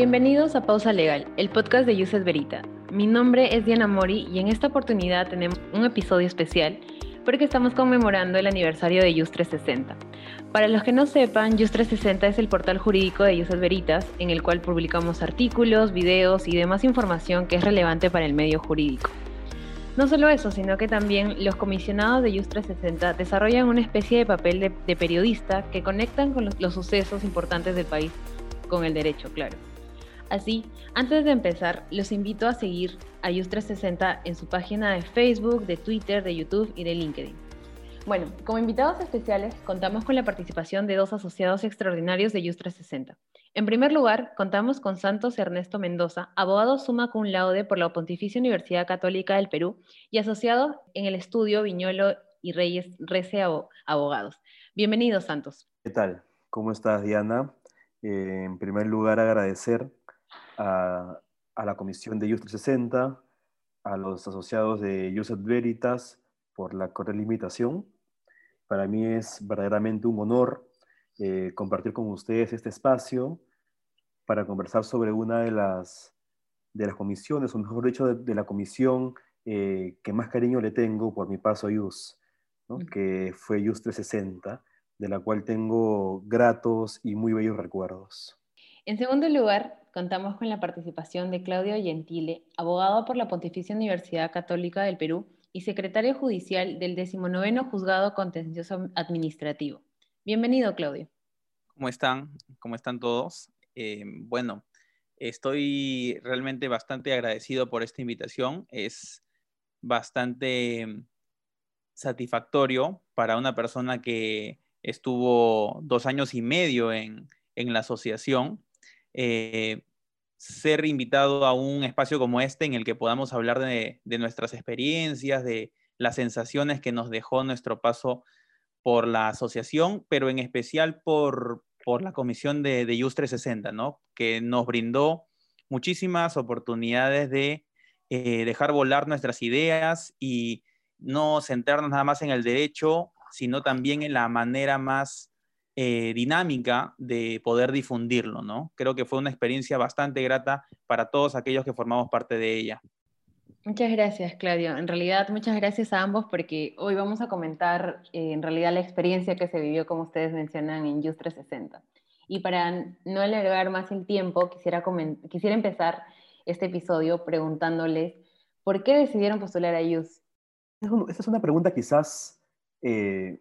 Bienvenidos a Pausa Legal, el podcast de Yuset Verita. Mi nombre es Diana Mori y en esta oportunidad tenemos un episodio especial porque estamos conmemorando el aniversario de Yus 360. Para los que no sepan, Yus 360 es el portal jurídico de Yuset Veritas en el cual publicamos artículos, videos y demás información que es relevante para el medio jurídico. No solo eso, sino que también los comisionados de Yus 360 desarrollan una especie de papel de, periodista que conectan con los sucesos importantes del país con el derecho, claro. Así, antes de empezar, los invito a seguir a Yus360 en su página de Facebook, de Twitter, de YouTube y de LinkedIn. Bueno, como invitados especiales, contamos con la participación de dos asociados extraordinarios de Yus360. En primer lugar, contamos con Santos Ernesto Mendoza, abogado suma cum laude por la Pontificia Universidad Católica del Perú y asociado en el estudio Viñolo y Reyes Rece Abogados. Bienvenido, Santos. ¿Qué tal? ¿Cómo estás, Diana? Eh, en primer lugar, agradecer a, la comisión de IUS 360, a los asociados de IUS Veritas por la cordial invitación. Para mí es verdaderamente un honor eh, compartir con ustedes este espacio para conversar sobre una de las, de las comisiones, o mejor dicho, de, la comisión eh, que más cariño le tengo por mi paso a IUS, que fue IUS 360, de la cual tengo gratos y muy bellos recuerdos. En segundo lugar, contamos con la participación de Claudio Gentile, abogado por la Pontificia Universidad Católica del Perú y secretario judicial del 19 Juzgado Contencioso Administrativo. Bienvenido, Claudio. ¿Cómo están? ¿Cómo están todos? Eh, bueno, estoy realmente bastante agradecido por esta invitación. Es bastante satisfactorio para una persona que estuvo dos años y medio en, en la asociación eh, ser invitado a un espacio como este en el que podamos hablar de, nuestras experiencias, de las sensaciones que nos dejó nuestro paso por la asociación, pero en especial por, la comisión de, de 360, ¿no? que nos brindó muchísimas oportunidades de eh, dejar volar nuestras ideas y no centrarnos nada más en el derecho, sino también en la manera más eh, dinámica de poder difundirlo, ¿no? Creo que fue una experiencia bastante grata para todos aquellos que formamos parte de ella. Muchas gracias, Claudio. En realidad, muchas gracias a ambos porque hoy vamos a comentar eh, en realidad la experiencia que se vivió, como ustedes mencionan, en Just 360. Y para no alargar más el tiempo, quisiera, quisiera empezar este episodio preguntándoles por qué decidieron postular a Just. Esta es una pregunta quizás eh,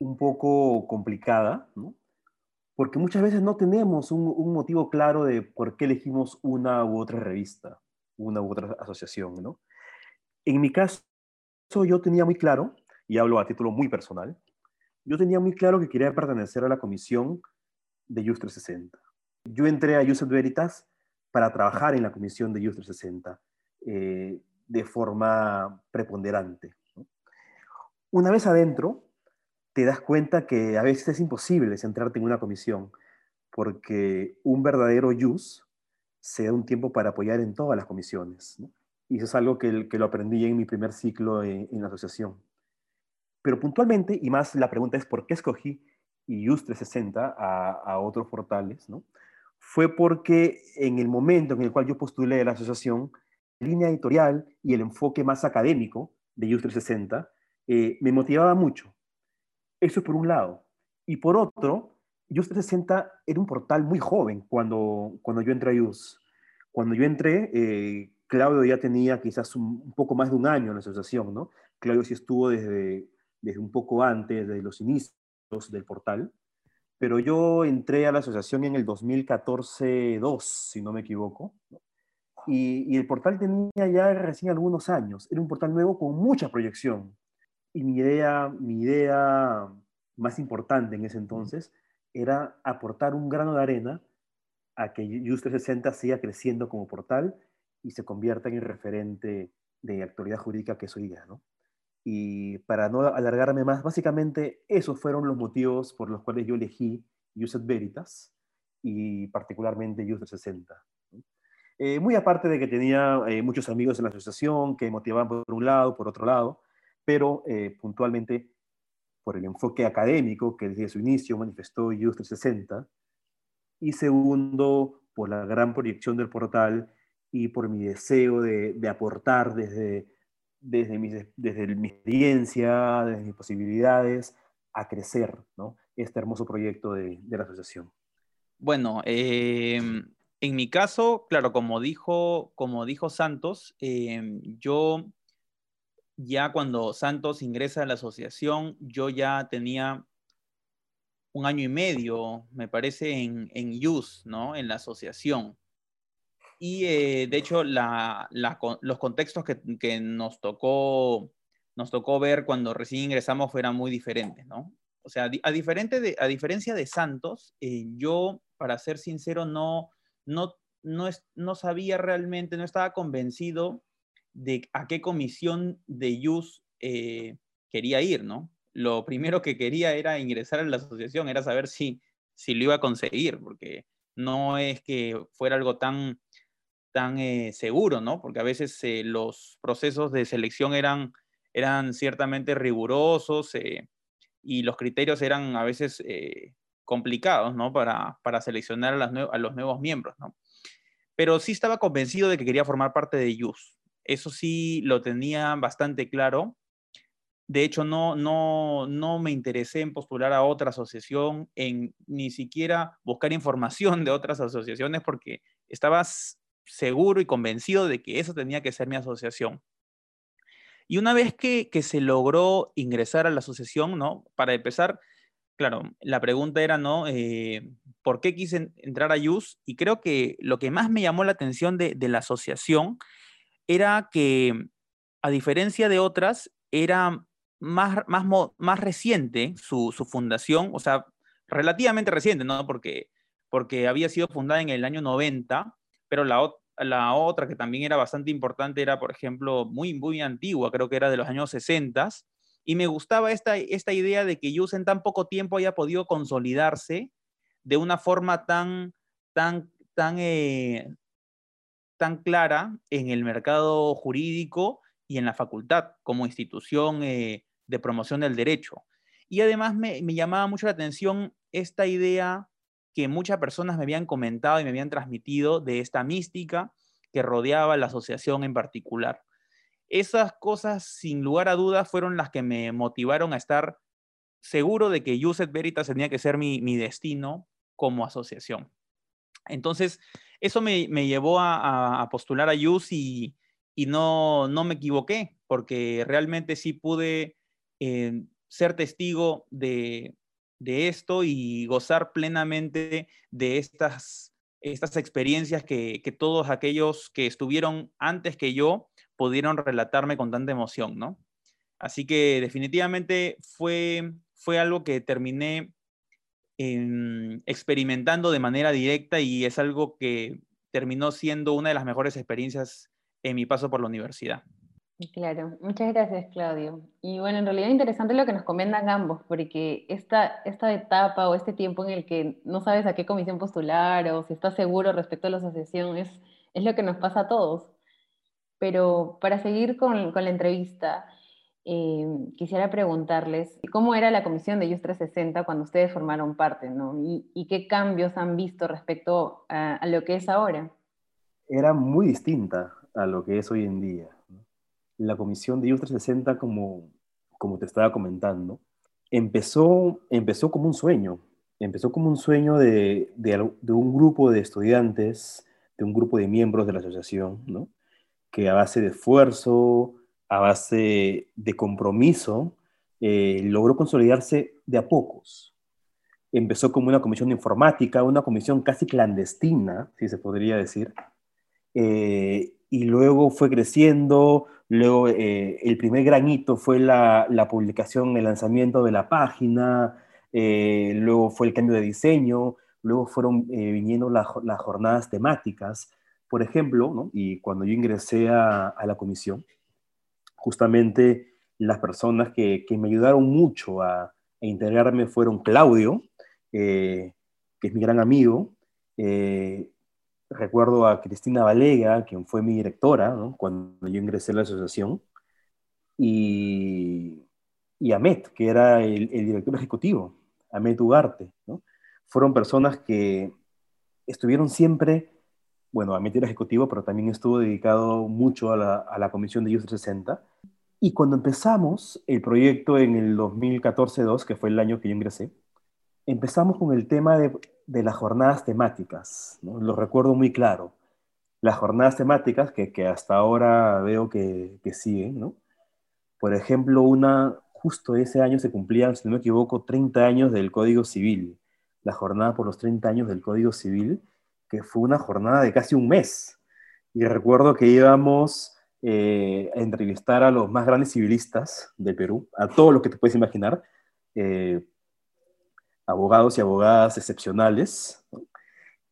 un poco complicada, ¿no? porque muchas veces no tenemos un, motivo claro de por qué elegimos una u otra revista, una u otra asociación. ¿no? En mi caso, yo tenía muy claro, y hablo a título muy personal, yo tenía muy claro que quería pertenecer a la comisión de Just 360. Yo entré a Just Veritas para trabajar en la comisión de Just 360 eh, de forma preponderante. Una vez adentro, te das cuenta que a veces es imposible centrarte en una comisión, porque un verdadero YUS se da un tiempo para apoyar en todas las comisiones. Y eso es algo que, que, lo aprendí en mi primer ciclo en, la asociación. Pero puntualmente, y más la pregunta es por qué escogí YUS 360 a, a otros portales, ¿no? fue porque en el momento en el cual yo postulé a la asociación, la línea editorial y el enfoque más académico de YUS 360 eh, me motivaba mucho eso por un lado. Y por otro, Just 360 era un portal muy joven cuando, cuando yo entré a Just. Cuando yo entré, eh, Claudio ya tenía quizás un, poco más de un año en la asociación, ¿no? Claudio sí estuvo desde, desde un poco antes, desde los inicios del portal, pero yo entré a la asociación en el 2014-2, si no me equivoco, y, y, el portal tenía ya recién algunos años, era un portal nuevo con mucha proyección, y mi idea, mi idea más importante en ese entonces era aportar un grano de arena a que Just 360 siga creciendo como portal y se convierta en el referente de actualidad jurídica que es hoy día, ¿no? Y para no alargarme más, básicamente esos fueron los motivos por los cuales yo elegí Just Veritas y particularmente Just 360. Eh, muy aparte de que tenía eh, muchos amigos en la asociación que motivaban por un lado, por otro lado, pero eh, puntualmente por el enfoque académico que desde su inicio manifestó IUS 360, y segundo, por la gran proyección del portal y por mi deseo de, aportar desde, desde, mi, desde mi experiencia, desde mis posibilidades, a crecer ¿no? este hermoso proyecto de, de la asociación. Bueno, em, en mi caso, claro, como dijo, como dijo Santos, em, yo ya cuando Santos ingresa a la asociación, yo ya tenía un año y medio, me parece, en, en ¿no? En la asociación. Y eh, de hecho, los contextos que, nos, tocó, nos tocó ver cuando recién ingresamos fueran muy diferentes, ¿no? O sea, a, diferente a diferencia de Santos, eh, yo, para ser sincero, no, no, no, no sabía realmente, no estaba convencido de a qué comisión de Yus eh, quería ir, ¿no? Lo primero que quería era ingresar a la asociación, era saber si, si lo iba a conseguir, porque no es que fuera algo tan, tan eh, seguro, ¿no? Porque a veces eh, los procesos de selección eran, eran ciertamente rigurosos y los criterios eran a veces complicados, ¿no? Para, para seleccionar a, a, los nuevos miembros, ¿no? Pero sí estaba convencido de que quería formar parte de YUS. Eso sí lo tenía bastante claro. De hecho, no, no, no me interesé en postular a otra asociación, ni siquiera buscar información de otras asociaciones, porque estaba seguro y convencido de que eso tenía que ser mi asociación. Y una vez que, que se logró ingresar a la asociación, ¿no? Para empezar, claro, la pregunta era, ¿no? Eh, ¿Por qué quise entrar a YUS? Y creo que lo que más me llamó la atención de, de la asociación era que, a diferencia de otras, era más, más, más reciente su, fundación, o sea, relativamente reciente, ¿no? Porque, porque había sido fundada en el año 90, pero la, la otra que también era bastante importante era, por ejemplo, muy, muy antigua, creo que era de los años 60, y me gustaba esta, esta idea de que Yus en tan poco tiempo haya podido consolidarse de una forma tan, tan, tan, eh, tan clara en el mercado jurídico y en la facultad como institución eh, de promoción del derecho. Y además me, llamaba mucho la atención esta idea que muchas personas me habían comentado y me habían transmitido de esta mística que rodeaba la asociación en particular. Esas cosas, sin lugar a dudas, fueron las que me motivaron a estar seguro de que Yuset Veritas tenía que ser mi, mi destino como asociación. Entonces, eso me, llevó a, postular a YUS y, no, no, me equivoqué, porque realmente sí pude eh, ser testigo de, esto y gozar plenamente de estas, estas experiencias que, todos aquellos que estuvieron antes que yo pudieron relatarme con tanta emoción, ¿no? Así que definitivamente fue, fue algo que terminé experimentando de manera directa y es algo que terminó siendo una de las mejores experiencias en mi paso por la universidad. Claro, muchas gracias Claudio. Y bueno, en realidad interesante lo que nos comentan ambos, porque esta, esta etapa o este tiempo en el que no sabes a qué comisión postular o si estás seguro respecto a la asociación es, es lo que nos pasa a todos. Pero para seguir con, con la entrevista, eh, quisiera preguntarles cómo era la comisión de IUS 360 cuando ustedes formaron parte, ¿no? Y, qué cambios han visto respecto a, lo que es ahora. Era muy distinta a lo que es hoy en día. La comisión de IUS 360, como, como te estaba comentando, empezó, empezó como un sueño. Empezó como un sueño de, de, de un grupo de estudiantes, de un grupo de miembros de la asociación, ¿no? que a base de esfuerzo, a base de compromiso, eh, logró consolidarse de a pocos. Empezó como una comisión de informática, una comisión casi clandestina, si se podría decir, eh, y luego fue creciendo, luego eh, el primer gran hito fue la, publicación, el lanzamiento de la página, luego fue el cambio de diseño, luego fueron viniendo las jornadas temáticas, por ejemplo, y cuando yo ingresé a la comisión, justamente las personas que, me ayudaron mucho a, integrarme fueron Claudio, eh, que es mi gran amigo, eh, recuerdo a Cristina Valega, quien fue mi directora cuando yo ingresé a la asociación, y, y Amet, que era el, director ejecutivo, Amet Ugarte. Fueron personas que, estuvieron siempre, bueno, a el ejecutivo, pero también estuvo dedicado mucho a la, a la comisión de IUS 360. Y cuando empezamos el proyecto en el 2014-2, que fue el año que yo ingresé, empezamos con el tema de, de las jornadas temáticas, ¿no? lo recuerdo muy claro. Las jornadas temáticas que, que hasta ahora veo que, que siguen, ¿no? Por ejemplo, una, justo ese año se cumplían, si no me equivoco, 30 años del Código Civil, la jornada por los 30 años del Código Civil, fue una jornada de casi un mes. Y recuerdo que íbamos eh, a entrevistar a los más grandes civilistas de Perú, a todos los que te puedes imaginar, eh, abogados y abogadas excepcionales.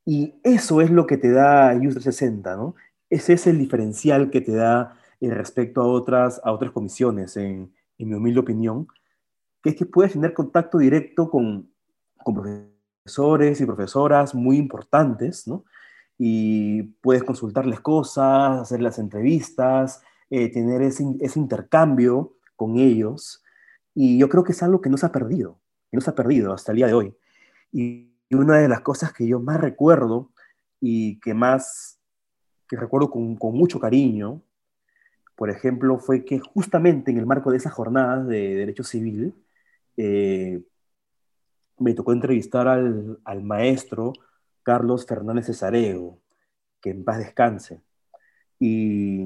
Y eso es lo que te da IUS 360, ¿no? Ese es el diferencial que te da eh, respecto a otras, a otras comisiones, en, en mi humilde opinión, que es que puedes tener contacto directo con, con profesores y profesoras muy importantes, ¿no? Y puedes consultarles cosas, hacer las entrevistas, eh, tener ese, intercambio con ellos. Y yo creo que es algo que no se ha perdido, que no se ha perdido hasta el día de hoy. Y, una de las cosas que yo más recuerdo y que más, que recuerdo con, con mucho cariño, por ejemplo, fue que justamente en el marco de esas jornadas de derecho civil, eh, me tocó entrevistar al, al, maestro Carlos Fernández Cesareo, que en paz descanse. Y,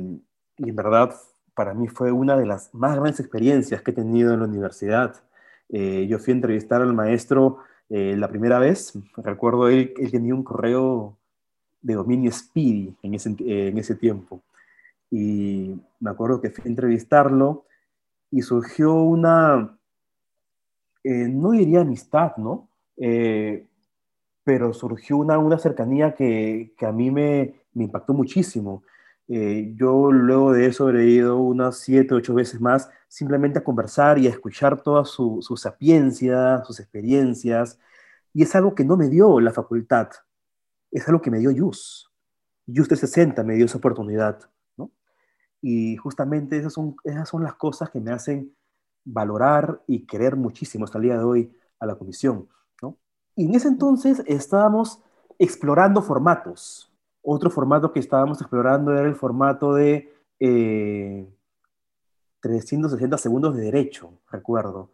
y, en verdad, para mí fue una de las más grandes experiencias que he tenido en la universidad. Eh, yo fui a entrevistar al maestro eh, la primera vez, recuerdo él, él tenía un correo de dominio Speedy en ese, en ese tiempo y me acuerdo que fui a entrevistarlo y surgió una, eh, no diría amistad, ¿no? Eh, pero surgió una, una cercanía que, que a mí me, me impactó muchísimo. Eh, yo luego de eso he ido unas siete, ocho veces más simplemente a conversar y a escuchar toda su, su sapiencia, sus experiencias, y es algo que no me dio la facultad, es algo que me dio Yus. Yus 360 me dio esa oportunidad. Y justamente esas son, esas son las cosas que me hacen valorar y querer muchísimo hasta el día de hoy a la comisión. ¿no? Y en ese entonces estábamos explorando formatos. Otro formato que estábamos explorando era el formato de eh, 360 segundos de derecho, recuerdo.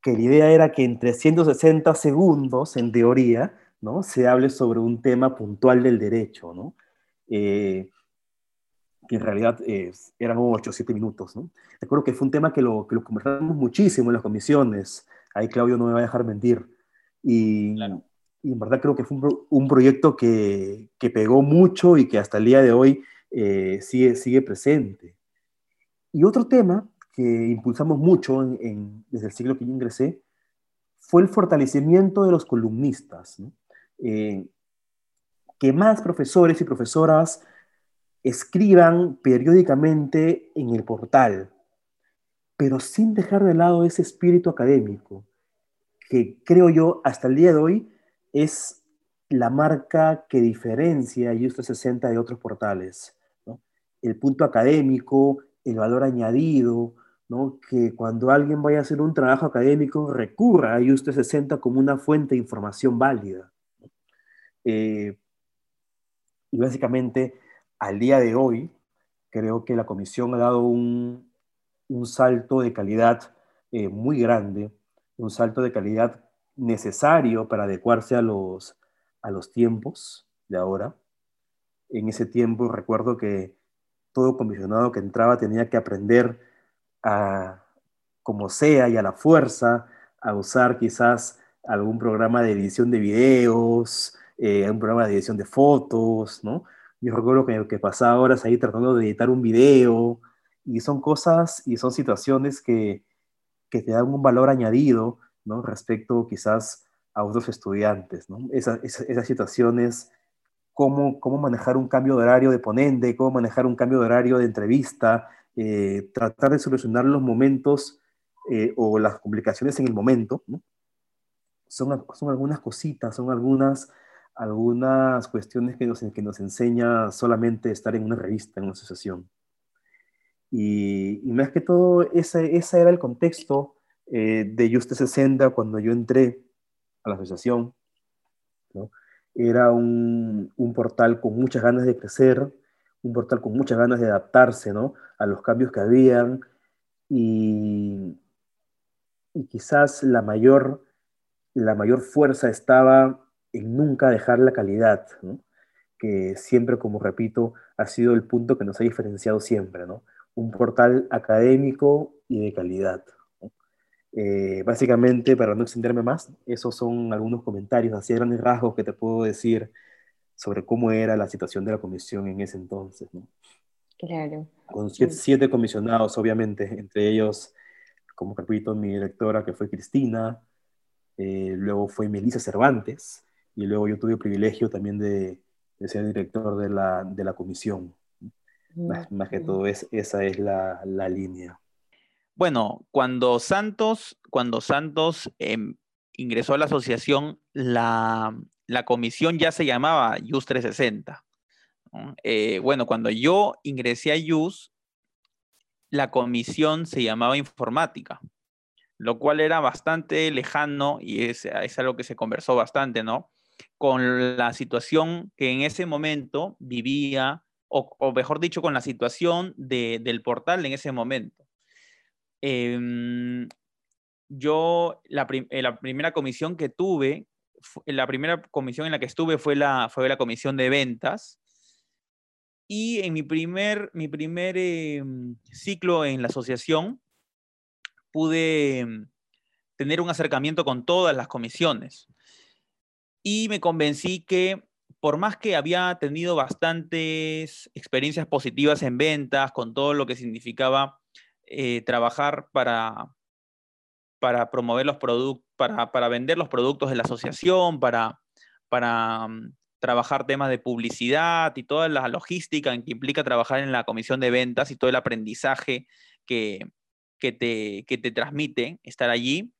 Que la idea era que en 360 segundos, en teoría, ¿no? se hable sobre un tema puntual del derecho. ¿no? Eh, que en realidad eh, eran 8 o 7 minutos. ¿no? Recuerdo que fue un tema que lo, que lo conversamos muchísimo en las comisiones. Ahí Claudio no me va a dejar mentir. Y, claro. y en verdad creo que fue un, un proyecto que, que, pegó mucho y que hasta el día de hoy eh, sigue, sigue presente. Y otro tema que impulsamos mucho en, en, desde el siglo que yo ingresé fue el fortalecimiento de los columnistas. ¿no? Eh, que más profesores y profesoras escriban periódicamente en el portal, pero sin dejar de lado ese espíritu académico, que creo yo hasta el día de hoy es la marca que diferencia Justo 60 de otros portales. El punto académico, el valor añadido, ¿no? que cuando alguien vaya a hacer un trabajo académico recurra a Justo 60 como una fuente de información válida. Eh, y básicamente al día de hoy, creo que la comisión ha dado un, un salto de calidad eh, muy grande, un salto de calidad necesario para adecuarse a los, a los tiempos de ahora. En ese tiempo recuerdo que todo comisionado que entraba tenía que aprender a, como sea y a la fuerza, a usar quizás algún programa de edición de videos, eh, un programa de edición de fotos, ¿no? Yo recuerdo que, que pasaba horas ahí tratando de editar un video y son cosas y son situaciones que, que te dan un valor añadido, ¿no? Respecto quizás a otros estudiantes, ¿no? Esa, esa, esas situaciones, cómo, cómo manejar un cambio de horario de ponente, cómo manejar un cambio de horario de entrevista, eh, tratar de solucionar los momentos eh, o las complicaciones en el momento, ¿no? Son, son algunas cositas, son algunas algunas cuestiones que nos, que nos enseña solamente estar en una revista, en una asociación. Y, y más que todo, ese, ese era el contexto eh, de Juste 60 cuando yo entré a la asociación. ¿no? Era un, un, portal con muchas ganas de crecer, un portal con muchas ganas de adaptarse ¿no? a los cambios que habían y, y quizás la mayor, la mayor fuerza estaba en nunca dejar la calidad, ¿no? que siempre, como repito, ha sido el punto que nos ha diferenciado siempre, ¿no? Un portal académico y de calidad. Eh, básicamente, para no extenderme más, esos son algunos comentarios, así grandes rasgos que te puedo decir sobre cómo era la situación de la comisión en ese entonces. ¿no? Claro. Con siete, comisionados, obviamente, entre ellos, como repito, mi directora que fue Cristina, eh, luego fue Melissa Cervantes, y luego yo tuve el privilegio también de, de ser director de la, de la comisión. Más, más, que todo, es, esa es la, la línea. Bueno, cuando Santos, cuando Santos eh, ingresó a la asociación, la, la, comisión ya se llamaba YUS 360. Eh, bueno, cuando yo ingresé a YUS, la comisión se llamaba informática, lo cual era bastante lejano y es, es algo que se conversó bastante, ¿no? Con la situación que en ese momento vivía, o, o mejor dicho, con la situación de, del portal en ese momento. Eh, yo, eh, la, primera comisión que tuve, la primera comisión en la que estuve fue la, fue la comisión de ventas. Y en mi primer, mi primer eh, ciclo en la asociación, pude em, tener un acercamiento con todas las comisiones. Y me convencí que por más que había tenido bastantes experiencias positivas en ventas, con todo lo que significaba eh, trabajar para, para promover los productos, para, para, vender los productos de la asociación, para, para um, trabajar temas de publicidad y toda la logística en que implica trabajar en la comisión de ventas y todo el aprendizaje que, que, te, que te transmite estar allí.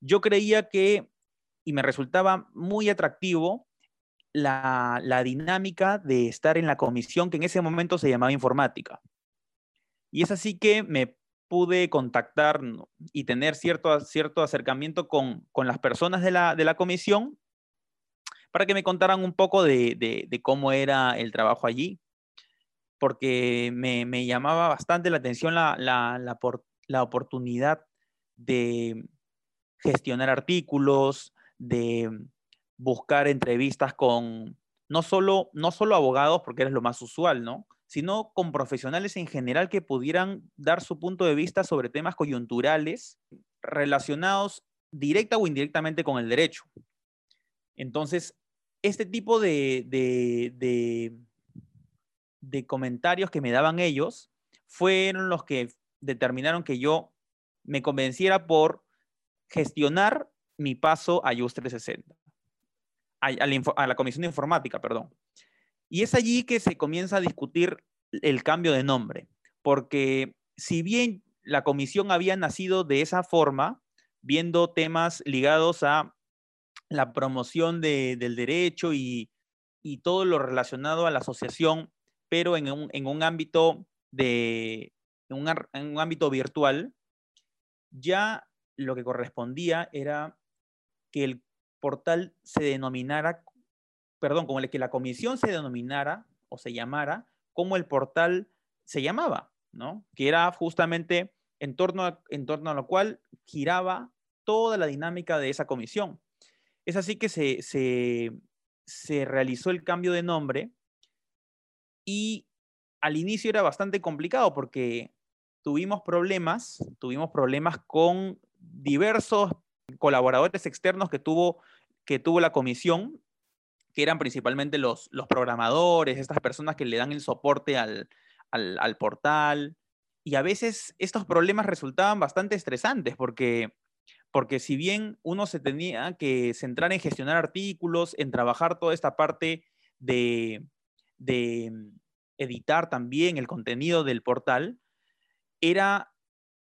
Yo creía que, y me resultaba muy atractivo, la, la, dinámica de estar en la comisión que en ese momento se llamaba informática. Y es así que me pude contactar y tener cierto, cierto acercamiento con, con las personas de la, de la, comisión para que me contaran un poco de, de, cómo era el trabajo allí, porque me, me llamaba bastante la atención la, la oportunidad de gestionar artículos, de buscar entrevistas con no solo, no solo abogados, porque eres lo más usual, ¿no? sino con profesionales en general que pudieran dar su punto de vista sobre temas coyunturales relacionados directa o indirectamente con el derecho. Entonces, este tipo de, de, de comentarios que me daban ellos fueron los que determinaron que yo me convenciera por gestionar mi paso a IUS 360, a, a, la, a la Comisión de Informática, perdón. Y es allí que se comienza a discutir el cambio de nombre, porque si bien la comisión había nacido de esa forma, viendo temas ligados a la promoción de, del derecho y, y, todo lo relacionado a la asociación, pero en un, en un ámbito de en un, en un ámbito virtual, ya lo que correspondía era que el portal se denominara perdón, como que la comisión se denominara o se llamara como el portal se llamaba, ¿no? Que era justamente en torno a, en torno a lo cual giraba toda la dinámica de esa comisión. Es así que se, se, se realizó el cambio de nombre y al inicio era bastante complicado porque tuvimos problemas, tuvimos problemas con diversos colaboradores externos que tuvo, que tuvo la comisión que eran principalmente los, los programadores, estas personas que le dan el soporte al, al, al, portal. Y a veces estos problemas resultaban bastante estresantes porque, porque si bien uno se tenía que centrar en gestionar artículos, en trabajar toda esta parte de, de editar también el contenido del portal, era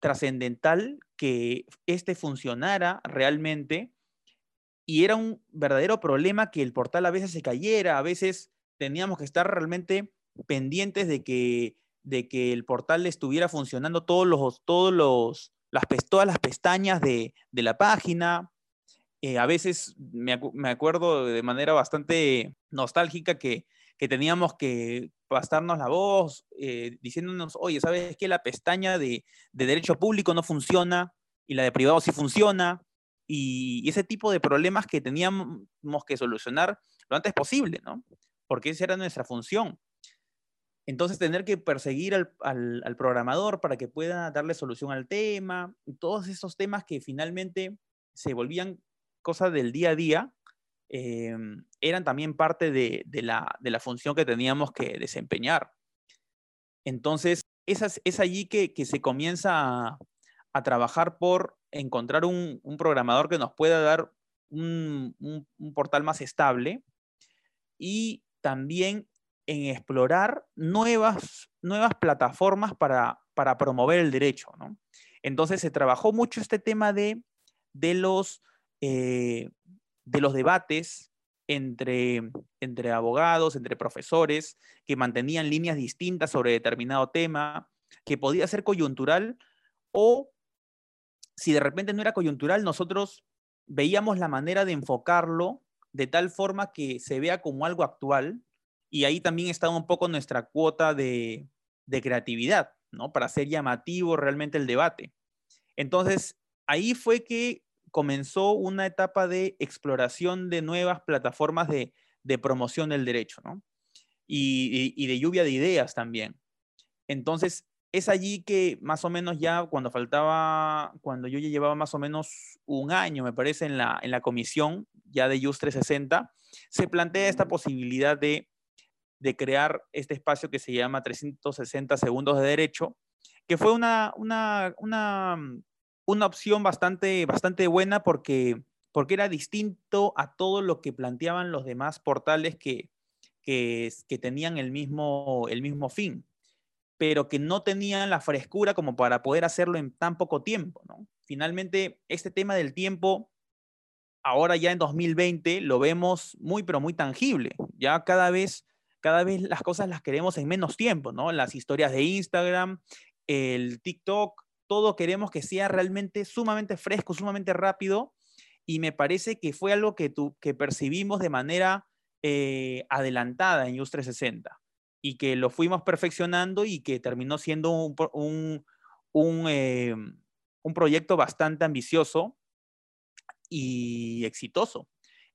trascendental que este funcionara realmente y era un verdadero problema que el portal a veces se cayera, a veces teníamos que estar realmente pendientes de que, de que el portal estuviera funcionando todos los, todos los, las, todas las pestañas de, de la página. Eh, a veces me, me, acuerdo de manera bastante nostálgica que, que teníamos que pasarnos la voz eh, diciéndonos, oye, ¿sabes qué? La pestaña de, de, derecho público no funciona y la de privado sí funciona. Y, ese tipo de problemas que teníamos que solucionar lo antes posible, ¿no? Porque esa era nuestra función. Entonces, tener que perseguir al, al, programador para que pueda darle solución al tema, todos esos temas que finalmente se volvían cosas del día a día, eh, eran también parte de, la, de, la, función que teníamos que desempeñar. Entonces, es, allí que, que, se comienza a, a, trabajar por encontrar un, un, programador que nos pueda dar un, un, un, portal más estable y también en explorar nuevas, nuevas plataformas para, para promover el derecho. ¿no? Entonces se trabajó mucho este tema de, de los eh, de los debates entre, entre abogados, entre profesores, que mantenían líneas distintas sobre determinado tema, que podía ser coyuntural o si de repente no era coyuntural, nosotros veíamos la manera de enfocarlo de tal forma que se vea como algo actual y ahí también estaba un poco nuestra cuota de, de creatividad, ¿no? Para hacer llamativo realmente el debate. Entonces, ahí fue que comenzó una etapa de exploración de nuevas plataformas de, promoción del derecho, ¿no? Y, de lluvia de ideas también. Entonces, es allí que más o menos ya cuando faltaba, cuando yo ya llevaba más o menos un año, me parece, en la, en la comisión ya de JUS 360, se plantea esta posibilidad de, de crear este espacio que se llama 360 segundos de derecho, que fue una, una, una una opción bastante, bastante buena porque, porque era distinto a todo lo que planteaban los demás portales que, que, que tenían el mismo, el mismo fin, pero que no tenían la frescura como para poder hacerlo en tan poco tiempo. ¿no? Finalmente, este tema del tiempo, ahora ya en 2020, lo vemos muy, pero muy tangible. Ya cada vez, cada vez las cosas las queremos en menos tiempo, ¿no? Las historias de Instagram, el TikTok, todo queremos que sea realmente sumamente fresco, sumamente rápido, y me parece que fue algo que, que percibimos de manera eh, adelantada en US 360 y que lo fuimos perfeccionando y que terminó siendo un, un, eh, un proyecto bastante ambicioso y exitoso.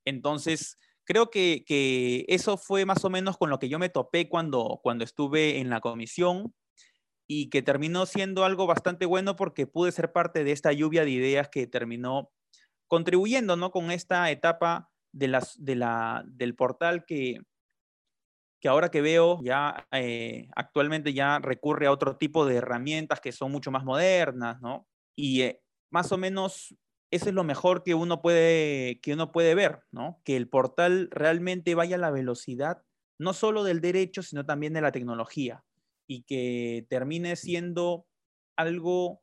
Entonces, creo que, que, eso fue más o menos con lo que yo me topé cuando, cuando estuve en la comisión y que terminó siendo algo bastante bueno porque pude ser parte de esta lluvia de ideas que terminó contribuyendo ¿no? con esta etapa de las, de la, del portal que, que ahora que veo ya eh, actualmente ya recurre a otro tipo de herramientas que son mucho más modernas, ¿no? Y eh, más o menos eso es lo mejor que uno puede, que uno puede ver, ¿no? Que el portal realmente vaya a la velocidad, no solo del derecho, sino también de la tecnología y que termine siendo algo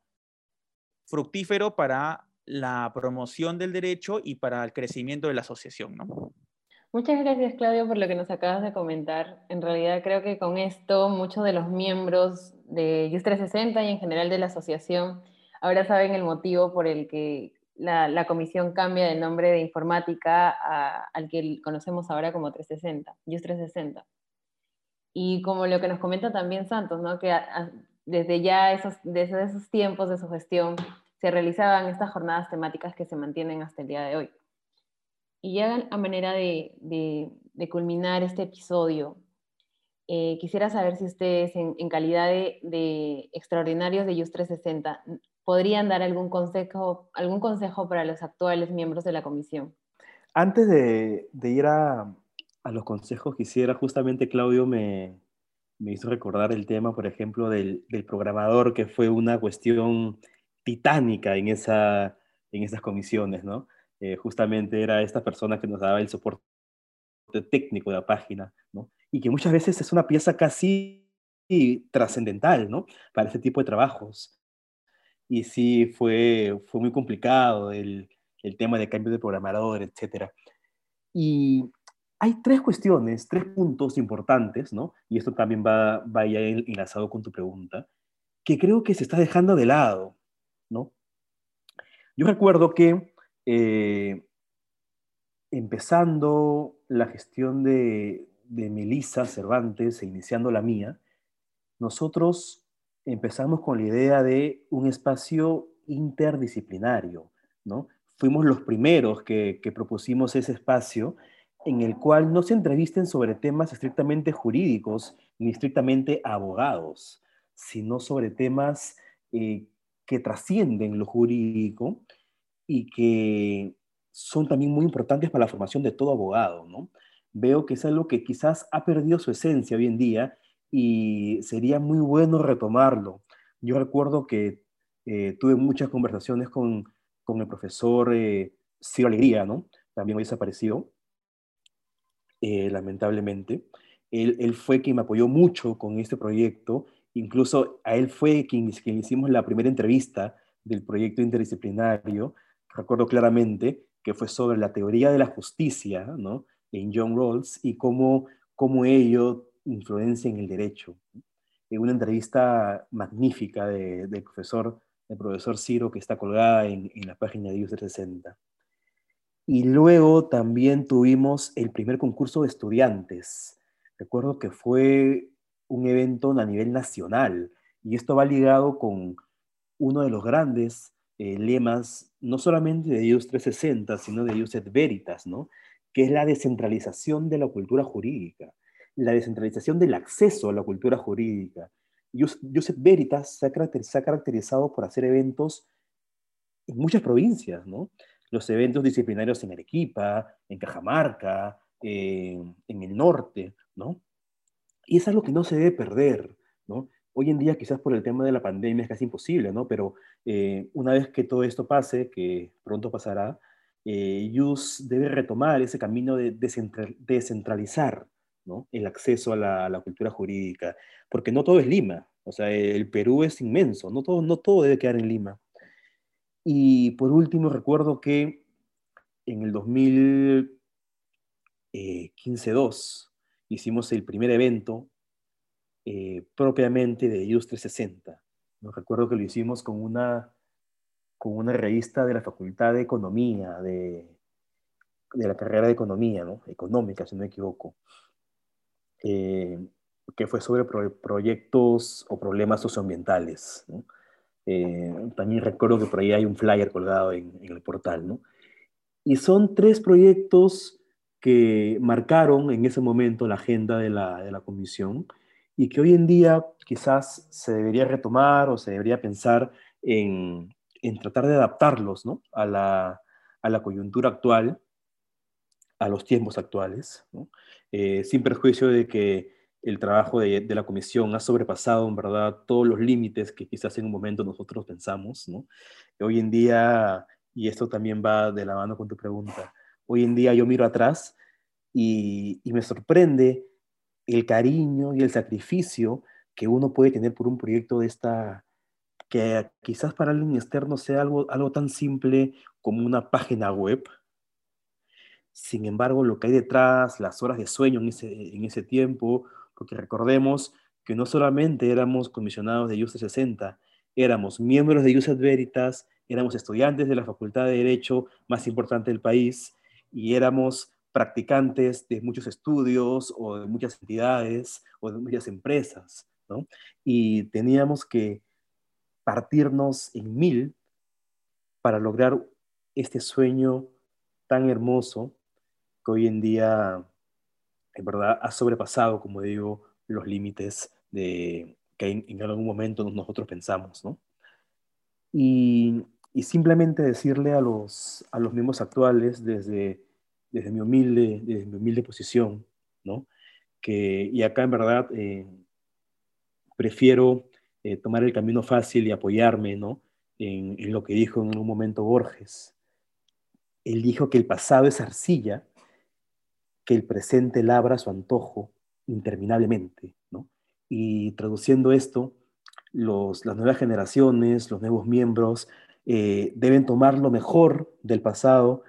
fructífero para la promoción del derecho y para el crecimiento de la asociación, ¿no? Muchas gracias, Claudio, por lo que nos acabas de comentar. En realidad creo que con esto muchos de los miembros de JUS 360 y en general de la asociación ahora saben el motivo por el que la, comisión cambia de nombre de informática al que conocemos ahora como 360, JUS 360. Y como lo que nos comenta también Santos, ¿no? que desde ya esos, desde esos tiempos de su gestión se realizaban estas jornadas temáticas que se mantienen hasta el día de hoy. Y ya a manera de, de, culminar este episodio, eh, quisiera saber si ustedes, en, calidad de, de, extraordinarios de JUS 360, podrían dar algún consejo, algún consejo para los actuales miembros de la comisión. Antes de, ir a, a los consejos quisiera, justamente Claudio me, me hizo recordar el tema, por ejemplo, del, del, programador, que fue una cuestión titánica en, esa, en esas comisiones, ¿no? Eh, justamente era esta persona que nos daba el soporte técnico de la página, ¿no? Y que muchas veces es una pieza casi trascendental, ¿no? Para ese tipo de trabajos. Y sí, fue, fue muy complicado el, el tema de cambio de programador, etc. Y hay tres cuestiones, tres puntos importantes, ¿no? Y esto también va, va ya enlazado con tu pregunta, que creo que se está dejando de lado, ¿no? Yo recuerdo que eh, empezando la gestión de, de Melissa Cervantes e iniciando la mía, nosotros empezamos con la idea de un espacio interdisciplinario, ¿no? Fuimos los primeros que, que propusimos ese espacio en el cual no se entrevisten sobre temas estrictamente jurídicos ni estrictamente abogados, sino sobre temas eh, que trascienden lo jurídico y que son también muy importantes para la formación de todo abogado, ¿no? Veo que es algo que quizás ha perdido su esencia hoy en día y sería muy bueno retomarlo. Yo recuerdo que eh, tuve muchas conversaciones con, con el profesor eh, Ciro Alegría, ¿no? También hoy desapareció, eh, lamentablemente. Él, él, fue quien me apoyó mucho con este proyecto, incluso a él fue quien, quien hicimos la primera entrevista del proyecto interdisciplinario, recuerdo claramente que fue sobre la teoría de la justicia, ¿no? En John Rawls y cómo, cómo ello influencia en el derecho. En una entrevista magnífica de, del profesor, profesor Ciro que está colgada en, en la página de User 60. Y luego también tuvimos el primer concurso de estudiantes. Recuerdo que fue un evento a nivel nacional y esto va ligado con uno de los grandes eh, lemas, no solamente de IUS 360, sino de IUS Veritas, ¿no? que es la descentralización de la cultura jurídica, la descentralización del acceso a la cultura jurídica. Et Veritas se ha caracterizado por hacer eventos en muchas provincias, ¿no? Los eventos disciplinarios en Arequipa, en Cajamarca, eh, en el norte, ¿no? Y es algo que no se debe perder, ¿no? Hoy en día quizás por el tema de la pandemia es casi imposible, ¿no? Pero eh, una vez que todo esto pase, que pronto pasará, eh, YUS debe retomar ese camino de descentralizar ¿no? el acceso a la, a la, cultura jurídica, porque no todo es Lima, o sea, el Perú es inmenso, no todo, no todo debe quedar en Lima. Y por último, recuerdo que en el 2015-2 eh, hicimos el primer evento eh, propiamente de IUS 360. ¿no? Recuerdo que lo hicimos con una, con una revista de la Facultad de Economía, de, de la carrera de Economía, ¿no? Económica, si no me equivoco, eh, que fue sobre pro proyectos o problemas socioambientales. ¿no? Eh, también recuerdo que por ahí hay un flyer colgado en, el portal, ¿no? Y son tres proyectos que marcaron en ese momento la agenda de la, de la, comisión y que hoy en día quizás se debería retomar o se debería pensar en, en tratar de adaptarlos ¿no? a, la, a, la, coyuntura actual, a los tiempos actuales, ¿no? eh, sin perjuicio de que el trabajo de, de, la comisión ha sobrepasado, en verdad, todos los límites que quizás en un momento nosotros pensamos, ¿no? Hoy en día, y esto también va de la mano con tu pregunta, hoy en día yo miro atrás y, y me sorprende el cariño y el sacrificio que uno puede tener por un proyecto de esta, que quizás para alguien externo sea algo, algo tan simple como una página web, sin embargo, lo que hay detrás, las horas de sueño en ese, en ese tiempo, porque recordemos que no solamente éramos comisionados de UCE 60, éramos miembros de UCE Veritas, éramos estudiantes de la Facultad de Derecho más importante del país y éramos practicantes de muchos estudios o de muchas entidades o de muchas empresas, ¿no? Y teníamos que partirnos en mil para lograr este sueño tan hermoso que hoy en día en verdad ha sobrepasado, como digo, los límites de, que en, algún momento nosotros pensamos, ¿no? Y, y, simplemente decirle a los, a los miembros actuales, desde, desde, mi humilde, desde mi humilde posición, ¿no? Que, y acá en verdad eh, prefiero eh, tomar el camino fácil y apoyarme, ¿no? En lo que dijo en un momento Borges. Él dijo que el pasado es arcilla que el presente labra su antojo interminablemente, ¿no? Y traduciendo esto, los, las nuevas generaciones, los nuevos miembros, eh, deben tomar lo mejor del pasado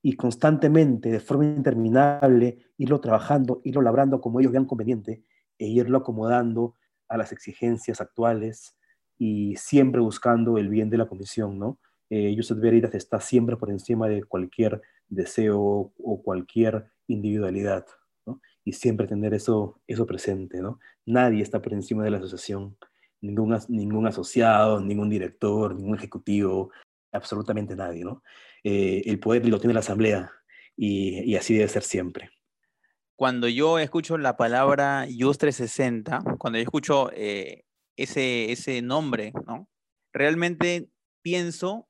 y constantemente, de forma interminable, irlo trabajando, irlo labrando como ellos vean conveniente e irlo acomodando a las exigencias actuales y siempre buscando el bien de la comisión, ¿no? Eh, Veritas está siempre por encima de cualquier deseo o cualquier individualidad, ¿no? Y siempre tener eso, eso presente, ¿no? Nadie está por encima de la asociación, ningún, ningún asociado, ningún director, ningún ejecutivo, absolutamente nadie, ¿no? Eh, el poder lo tiene la asamblea y, y así debe ser siempre cuando yo escucho la palabra US 360, cuando yo escucho eh, ese, ese nombre, ¿no? Realmente pienso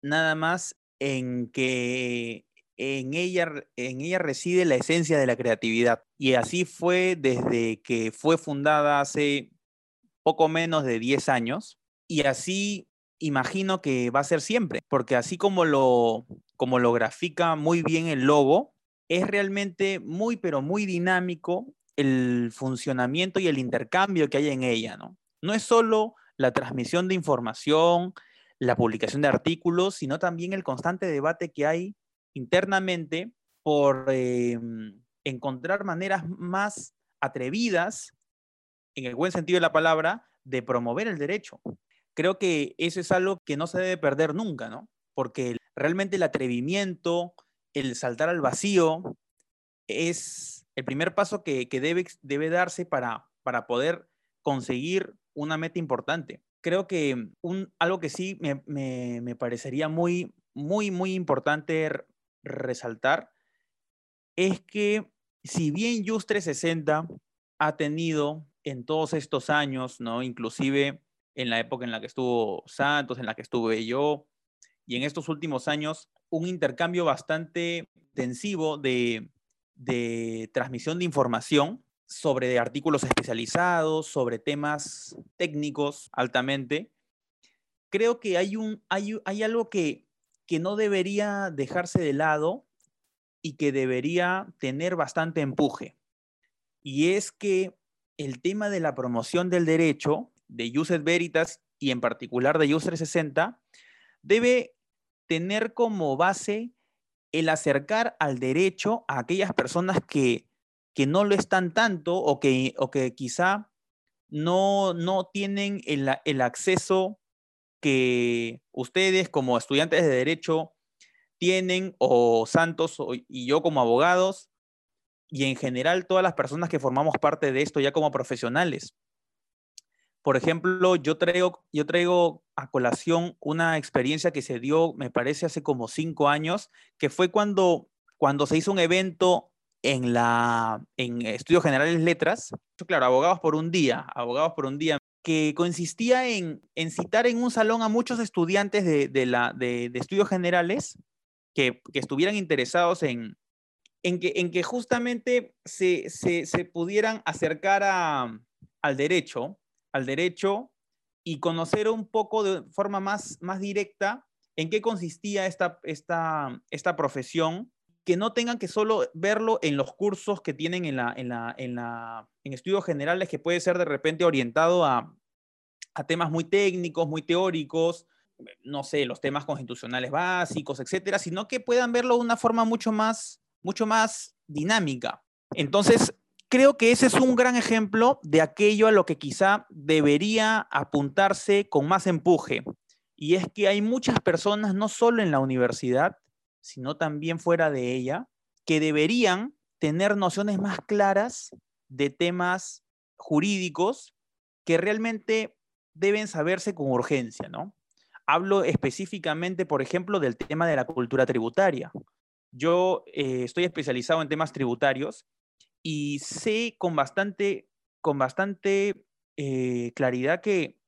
nada más en que en ella, en ella reside la esencia de la creatividad. Y así fue desde que fue fundada hace poco menos de 10 años. Y así imagino que va a ser siempre, porque así como lo, como lo grafica muy bien el logo, es realmente muy, pero muy dinámico el funcionamiento y el intercambio que hay en ella, ¿no? No es solo la transmisión de información, la publicación de artículos, sino también el constante debate que hay internamente por em, encontrar maneras más atrevidas, en el buen sentido de la palabra, de promover el derecho. Creo que eso es algo que no se debe perder nunca, ¿no? Porque realmente el atrevimiento, el saltar al vacío es el primer paso que, debe, debe, darse para, para poder conseguir una meta importante. Creo que algo que sí me, parecería muy, muy, muy importante resaltar es que si bien Just 360 ha tenido en todos estos años, ¿no? Inclusive en la época en la que estuvo Santos, en la que estuve yo, y en estos últimos años un intercambio bastante intensivo de, transmisión de información sobre artículos especializados, sobre temas técnicos altamente. Creo que hay, un, hay, hay algo que, que no debería dejarse de lado y que debería tener bastante empuje. Y es que el tema de la promoción del derecho de User Veritas y en particular de User 60 debe tener como base el acercar al derecho a aquellas personas que, no lo están tanto o que, o que quizá no, no tienen el, el acceso que ustedes como estudiantes de derecho tienen o Santos y yo como abogados y en general todas las personas que formamos parte de esto ya como profesionales. Por ejemplo, yo traigo, yo traigo a colación una experiencia que se dio, me parece, hace como cinco años, que fue cuando, cuando se hizo un evento en, la, en Estudios Generales Letras, claro, abogados por un día, abogados por un día, que consistía en, en citar en un salón a muchos estudiantes de, la, de, estudios generales que, estuvieran interesados en, en, que, en que justamente se, se, pudieran acercar al derecho al derecho y conocer un poco de forma más, más directa en qué consistía esta, esta, esta profesión, que no tengan que solo verlo en los cursos que tienen en, la, en, la, en, la, en estudios generales, que puede ser de repente orientado a, a temas muy técnicos, muy teóricos, no sé, los temas constitucionales básicos, etcétera, sino que puedan verlo de una forma mucho más, mucho más dinámica. Entonces, creo que ese es un gran ejemplo de aquello a lo que quizá debería apuntarse con más empuje. Y es que hay muchas personas, no solo en la universidad, sino también fuera de ella, que deberían tener nociones más claras de temas jurídicos que realmente deben saberse con urgencia, ¿no? Hablo específicamente, por ejemplo, del tema de la cultura tributaria. Yo eh, estoy especializado en temas tributarios y sé con bastante, con bastante eh, claridad que,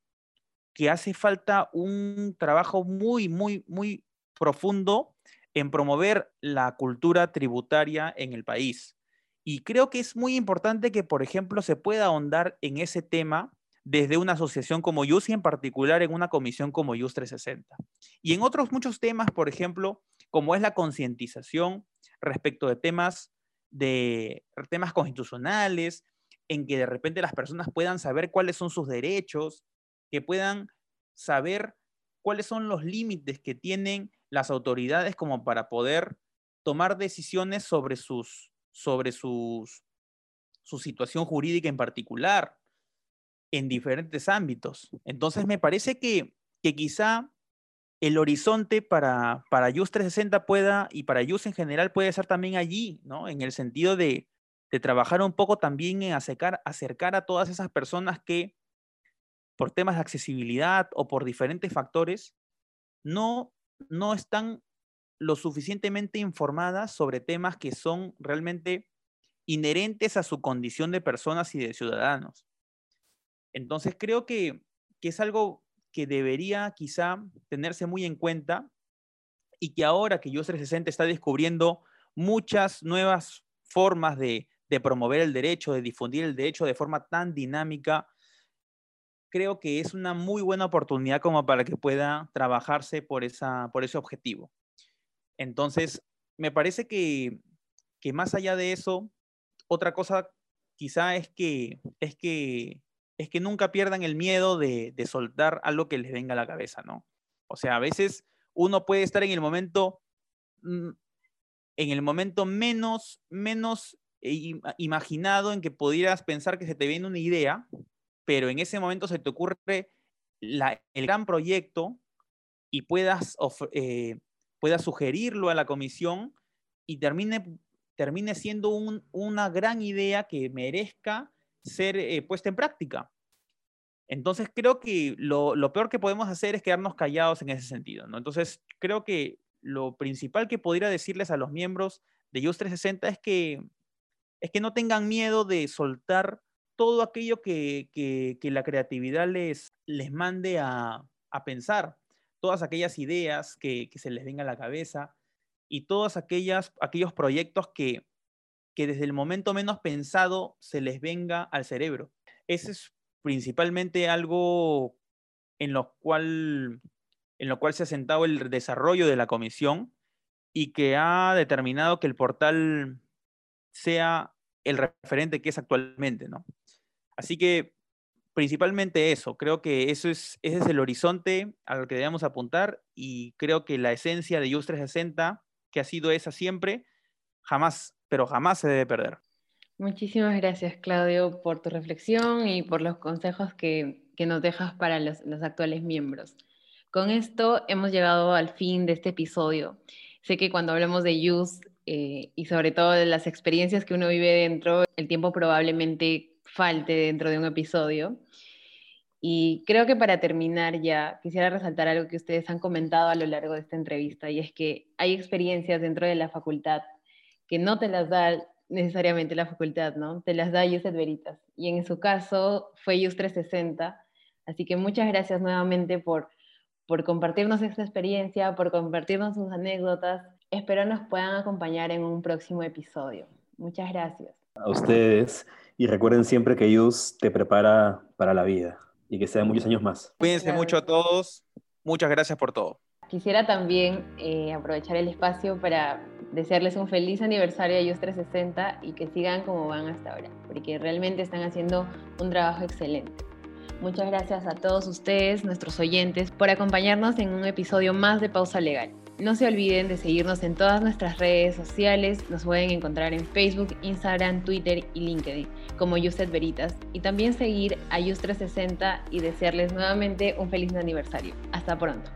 que hace falta un trabajo muy, muy, muy profundo en promover la cultura tributaria en el país. Y creo que es muy importante que, por ejemplo, se pueda ahondar en ese tema desde una asociación como YUS y en particular en una comisión como YUS 360. Y en otros muchos temas, por ejemplo, como es la concientización respecto de temas de temas constitucionales, en que de repente las personas puedan saber cuáles son sus derechos, que puedan saber cuáles son los límites que tienen las autoridades como para poder tomar decisiones sobre sus sobre sus su situación jurídica en particular en diferentes ámbitos. Entonces me parece que, que quizá el horizonte para, para Just 360 pueda, y para Just en general puede ser también allí, ¿no? En el sentido de, de trabajar un poco también en acercar, acercar a todas esas personas que por temas de accesibilidad o por diferentes factores no, no están lo suficientemente informadas sobre temas que son realmente inherentes a su condición de personas y de ciudadanos. Entonces creo que, que es algo que debería quizá tenerse muy en cuenta y que ahora que Yo 360 está descubriendo muchas nuevas formas de, de promover el derecho, de difundir el derecho de forma tan dinámica, creo que es una muy buena oportunidad como para que pueda trabajarse por, esa, por ese objetivo. Entonces, me parece que, que más allá de eso, otra cosa quizá es que, es que, es que nunca pierdan el miedo de, de soltar algo que les venga a la cabeza, ¿no? O sea, a veces uno puede estar en el momento, mm, en el momento menos, menos imaginado en que pudieras pensar que se te viene una idea, pero en ese momento se te ocurre el gran proyecto y puedas, eh, sugerirlo a la comisión y termine, termine siendo una gran idea que merezca ser eh, puesta en práctica. Entonces creo que lo, lo, peor que podemos hacer es quedarnos callados en ese sentido. ¿no? Entonces creo que lo principal que podría decirles a los miembros de Just 360 es que es que no tengan miedo de soltar todo aquello que, la creatividad les, les mande a, pensar, todas aquellas ideas que, se les venga a la cabeza y todos aquellos proyectos que, que desde el momento menos pensado se les venga al cerebro. Ese es principalmente algo en lo cual, en lo cual se ha sentado el desarrollo de la comisión y que ha determinado que el portal sea el referente que es actualmente, ¿no? Así que principalmente eso, creo que eso es, ese es el horizonte al que debemos apuntar y creo que la esencia de Just 360, que ha sido esa siempre, jamás, pero jamás se debe perder. Muchísimas gracias, Claudio, por tu reflexión y por los consejos que, nos dejas para los, los actuales miembros. Con esto hemos llegado al fin de este episodio. Sé que cuando hablamos de Use eh, y sobre todo de las experiencias que uno vive dentro, el tiempo probablemente falte dentro de un episodio. Y creo que para terminar ya, quisiera resaltar algo que ustedes han comentado a lo largo de esta entrevista, y es que hay experiencias dentro de la facultad que no te las da necesariamente la facultad, ¿no? Te las da USED Veritas. Y en su caso fue US 360. Así que muchas gracias nuevamente por, por compartirnos esta experiencia, por compartirnos sus anécdotas Espero nos puedan acompañar en un próximo episodio. Muchas gracias. A ustedes. Y recuerden siempre que Yus te prepara para la vida y que sean muchos años más. Cuídense mucho a todos. Muchas gracias por todo. Quisiera también eh, aprovechar el espacio para desearles un feliz aniversario a Yus 360 y que sigan como van hasta ahora, porque realmente están haciendo un trabajo excelente. Muchas gracias a todos ustedes, nuestros oyentes, por acompañarnos en un episodio más de Pausa Legal. No se olviden de seguirnos en todas nuestras redes sociales. Nos pueden encontrar en Facebook, Instagram, Twitter y LinkedIn como Yusted Veritas. Y también seguir a Yus360 y desearles nuevamente un feliz aniversario. Hasta pronto.